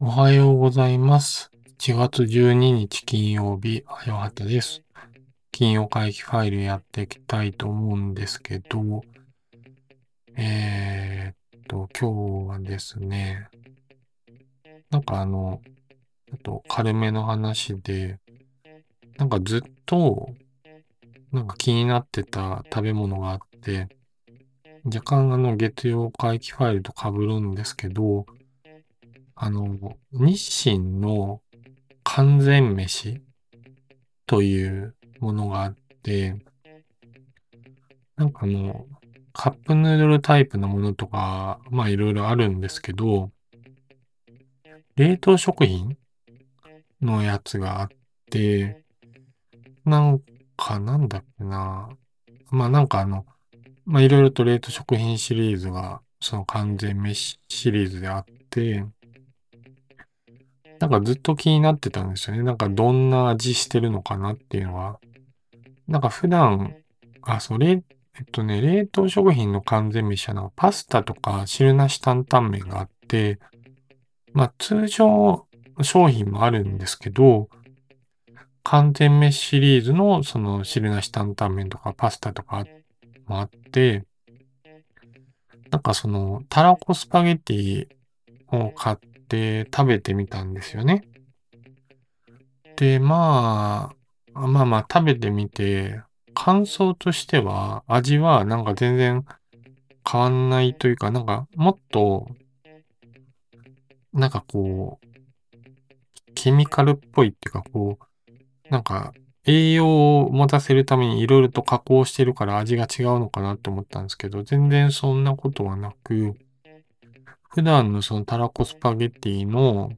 おはようございます。1月12日金曜日、あよはたです。金曜会議ファイルやっていきたいと思うんですけど、えーっと、今日はですね、なんかあの、ちょっと軽めの話で、なんかずっと、なんか気になってた食べ物があって、若干あの月曜会期ファイルと被るんですけど、あの、日清の完全飯というものがあって、なんかあの、カップヌードルタイプのものとか、まあいろいろあるんですけど、冷凍食品のやつがあって、なんかなんだっけな。まあなんかあの、まあいろいろと冷凍食品シリーズが、その完全飯シリーズであって、なんかずっと気になってたんですよね。なんかどんな味してるのかなっていうのは。なんか普段、あ、それ、えっとね、冷凍食品の完全飯はなんかパスタとか汁なし担々麺があって、まあ通常商品もあるんですけど、完全飯シリーズのその汁なし担々麺とかパスタとかあっもあって、なんかそのたらこスパゲティを買って食べてみたんですよね。で、まあ、まあまあ食べてみて、感想としては味はなんか全然変わんないというか、なんかもっと、なんかこう、ケミカルっぽいっていうかこう、なんか栄養を持たせるためにいろいろと加工してるから味が違うのかなって思ったんですけど、全然そんなことはなく、普段のそのたらこスパゲッティの、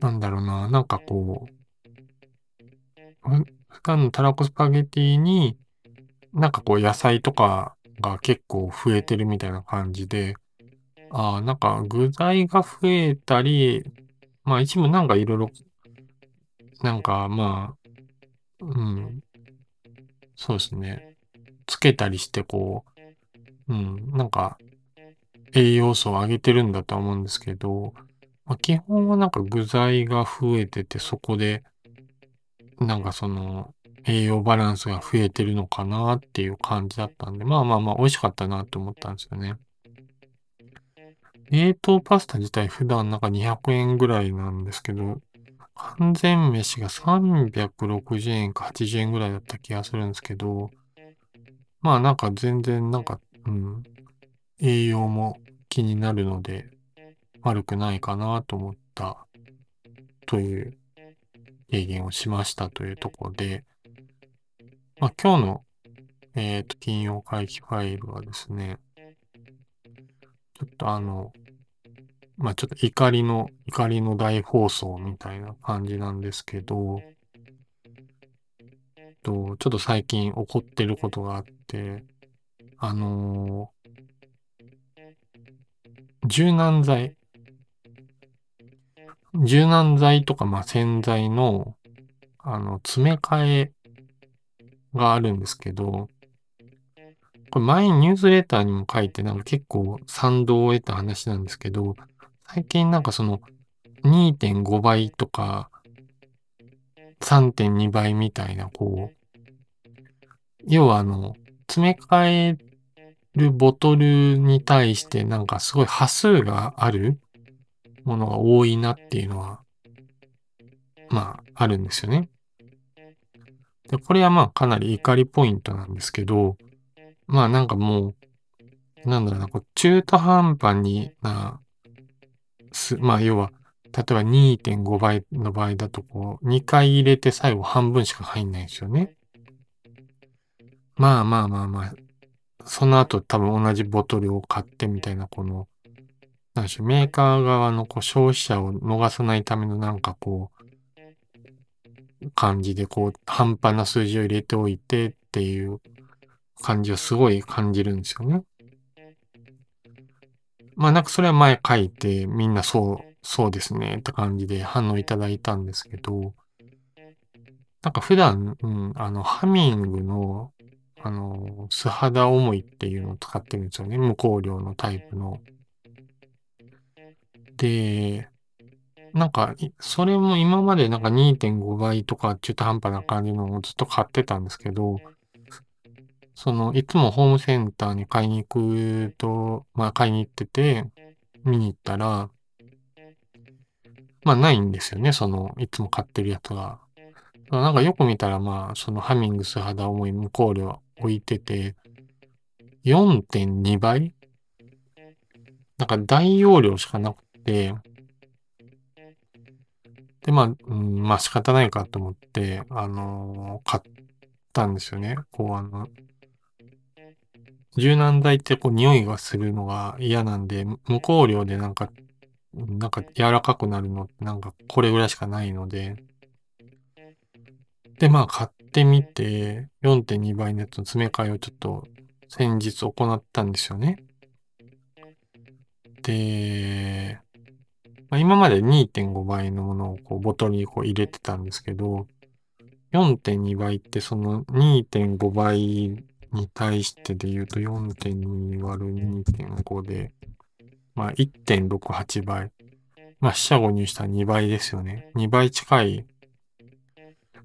なんだろうな、なんかこう、普段のたらこスパゲッティに、なんかこう野菜とかが結構増えてるみたいな感じで、ああ、なんか具材が増えたり、まあ一部なんかいろいろ、なんかまあ、うん、そうですね。つけたりしてこう、うん、なんか栄養素を上げてるんだとは思うんですけど、まあ、基本はなんか具材が増えててそこで、なんかその栄養バランスが増えてるのかなっていう感じだったんで、まあまあまあ美味しかったなって思ったんですよね。冷凍パスタ自体普段なんか200円ぐらいなんですけど、完全飯が360円か80円ぐらいだった気がするんですけど、まあなんか全然なんか、うん、栄養も気になるので悪くないかなと思ったという経験をしましたというところで、まあ今日の、えっ、と、金曜会期ファイルはですね、ちょっとあの、まあちょっと怒りの、怒りの大放送みたいな感じなんですけど、とちょっと最近起こってることがあって、あのー柔軟剤、柔軟剤とか、まあ、洗剤の、あの、詰め替えがあるんですけど、これ前にニュースレターにも書いて、なんか結構賛同を得た話なんですけど、最近なんかその2.5倍とか3.2倍みたいな、こう、要はあの、詰め替えるボトルに対してなんかすごい端数があるものが多いなっていうのは、まあ、あるんですよね。で、これはまあかなり怒りポイントなんですけど、まあなんかもう、なんだろうな、こう中途半端にな、す、まあ要は、例えば2.5倍の場合だとこう、2回入れて最後半分しか入んないんですよね。まあまあまあまあ、その後多分同じボトルを買ってみたいな、この、なんでしょう、メーカー側のこう消費者を逃さないためのなんかこう、感じでこう、半端な数字を入れておいてっていう感じをすごい感じるんですよね。まあなんかそれは前書いてみんなそう、そうですねって感じで反応いただいたんですけど、なんか普段、うん、あの、ハミングの、あの、素肌重いっていうのを使ってるんですよね。無香料のタイプの。で、なんか、それも今までなんか2.5倍とか中途半端な感じのをずっと買ってたんですけど、その、いつもホームセンターに買いに行くと、まあ買いに行ってて、見に行ったら、まあないんですよね、その、いつも買ってるやつが。なんかよく見たら、まあ、そのハミングス肌重い無香料置いてて、4.2倍？なんか大容量しかなくて、で、まあ、うん、まあ仕方ないかと思って、あのー、買ったんですよね。こう、あの、柔軟剤ってこう匂いがするのが嫌なんで、無香料でなんか、なんか柔らかくなるのってなんかこれぐらいしかないので、で、まあ買ってみて、4.2倍のやつの詰め替えをちょっと先日行ったんですよね。で、まあ、今まで2.5倍のものをこうボトルにこう入れてたんですけど、4.2倍ってその2.5倍に対してで言うと4.2割る2.5で、まあ1.68倍。まあ四捨五入したら2倍ですよね。2倍近い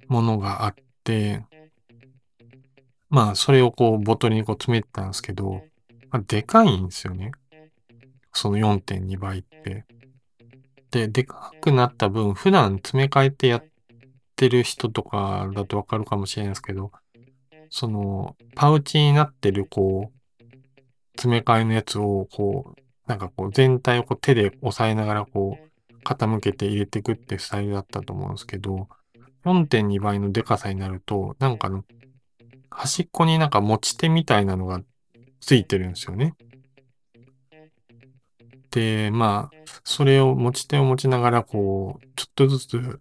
ものがあって、まあそれをこうボトルにこう詰めてたんですけど、まあ、でかいんですよね。その4.2倍って。で、でかくなった分、普段詰め替えてやってる人とかだとわかるかもしれないですけど、その、パウチになってる、こう、詰め替えのやつを、こう、なんかこう、全体をこう手で押さえながら、こう、傾けて入れていくってスタイルだったと思うんですけど、4.2倍のデカさになると、なんかの、端っこになんか持ち手みたいなのがついてるんですよね。で、まあ、それを持ち手を持ちながら、こう、ちょっとずつ、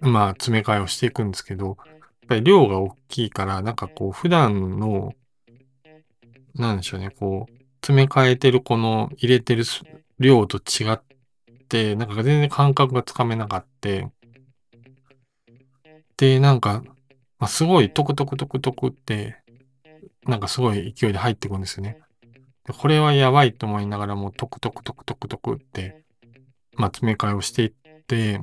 まあ、詰め替えをしていくんですけど、ぱり量が大きいから、なんかこう、普段の、なんでしょうね、こう、詰め替えてるこの入れてる量と違って、なんか全然感覚がつかめなかった。で、なんか、まあ、すごいトクトクトクトクって、なんかすごい勢いで入ってくんですよね。これはやばいと思いながらもトクトクトクトクトクって、まあ、詰め替えをしていって、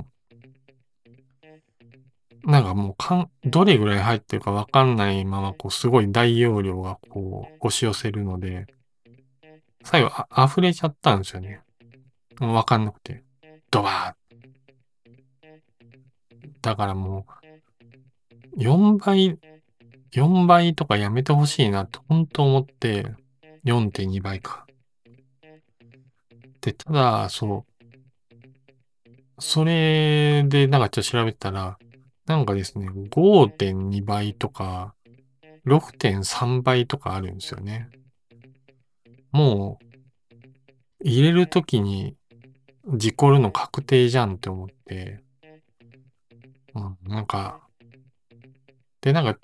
なんかもうかん、どれぐらい入ってるかわかんないまま、こう、すごい大容量がこう、押し寄せるので、最後あ、溢れちゃったんですよね。もうわかんなくて。ドバーだからもう、4倍、4倍とかやめてほしいなって本当思って、4.2倍か。で、ただ、そう。それで、なんかちょっと調べたら、なんかですね、5.2倍とか、6.3倍とかあるんですよね。もう、入れるときに、事故るの確定じゃんって思って、うん、なんか、で、なんか、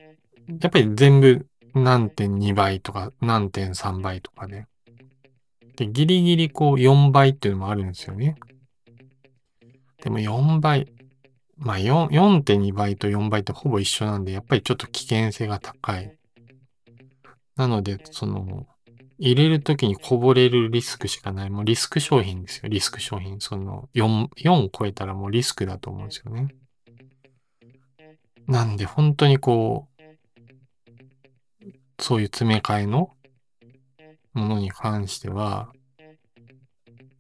やっぱり全部何点2倍とか何点3倍とかね。で、ギリギリこう4倍っていうのもあるんですよね。でも4倍、まあ4.2倍と4倍ってほぼ一緒なんで、やっぱりちょっと危険性が高い。なので、その、入れるときにこぼれるリスクしかない。もうリスク商品ですよ。リスク商品。その4、4超えたらもうリスクだと思うんですよね。なんで本当にこう、そういう詰め替えのものに関しては、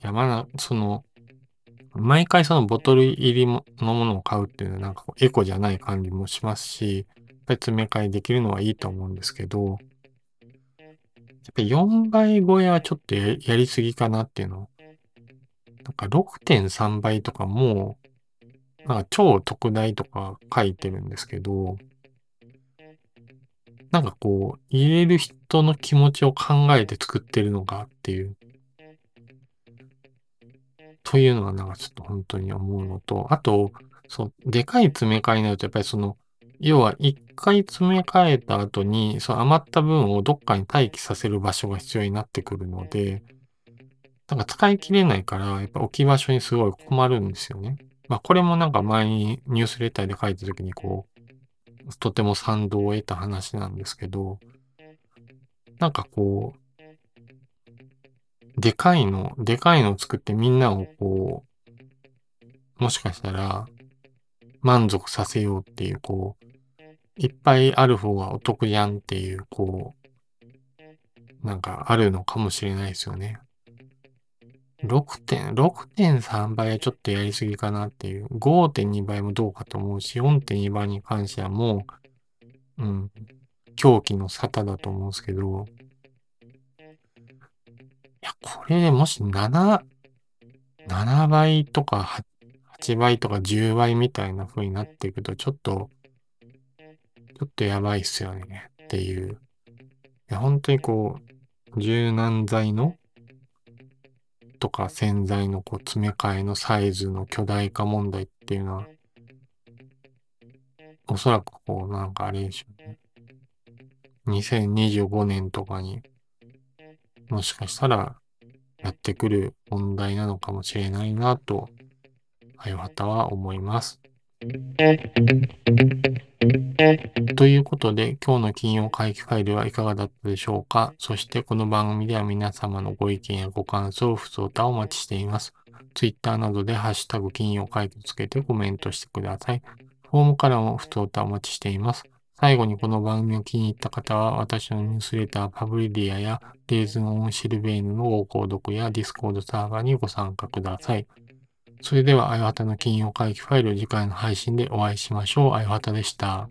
いや、まだ、その、毎回そのボトル入りのものを買うっていうのはなんかエコじゃない感じもしますし、やっぱり詰め替えできるのはいいと思うんですけど、やっぱり4倍超えはちょっとやりすぎかなっていうの。なんか6.3倍とかも、なんか超特大とか書いてるんですけど、なんかこう、入れる人の気持ちを考えて作ってるのかっていう。というのがなんかちょっと本当に思うのと、あと、そう、でかい詰め替えになると、やっぱりその、要は一回詰め替えた後に、その余った分をどっかに待機させる場所が必要になってくるので、なんか使い切れないから、やっぱ置き場所にすごい困るんですよね。まあこれもなんか前にニュースレターで書いた時にこう、とても賛同を得た話なんですけど、なんかこう、でかいの、でかいのを作ってみんなをこう、もしかしたら満足させようっていう、こう、いっぱいある方がお得じゃんっていう、こう、なんかあるのかもしれないですよね。6. 6.3倍はちょっとやりすぎかなっていう。5.2倍もどうかと思うし、4.2倍に関してはもう、うん、狂気の沙汰だと思うんですけど、いや、これもし7、7倍とか 8, 倍とか10倍みたいな風になっていくと、ちょっと、ちょっとやばいっすよねっていう。いや、本当にこう、柔軟剤のとか洗剤のこう詰め替えのサイズの巨大化問題っていうのは、おそらくこうなんかあれでしょうね。2025年とかにもしかしたらやってくる問題なのかもしれないなと、あよはたは思います。ということで、今日の金曜会期ファイルはいかがだったでしょうかそしてこの番組では皆様のご意見やご感想、不相談をお待ちしています。Twitter などでハッシュタグ金曜会期をつけてコメントしてください。フォームからも不相談お待ちしています。最後にこの番組を気に入った方は、私のニュースレターパブリディアやレーズンオンシルベーヌのご購読やディスコードサーバーにご参加ください。それでは、あよはたの金曜会議ファイル次回の配信でお会いしましょう。あよはたでした。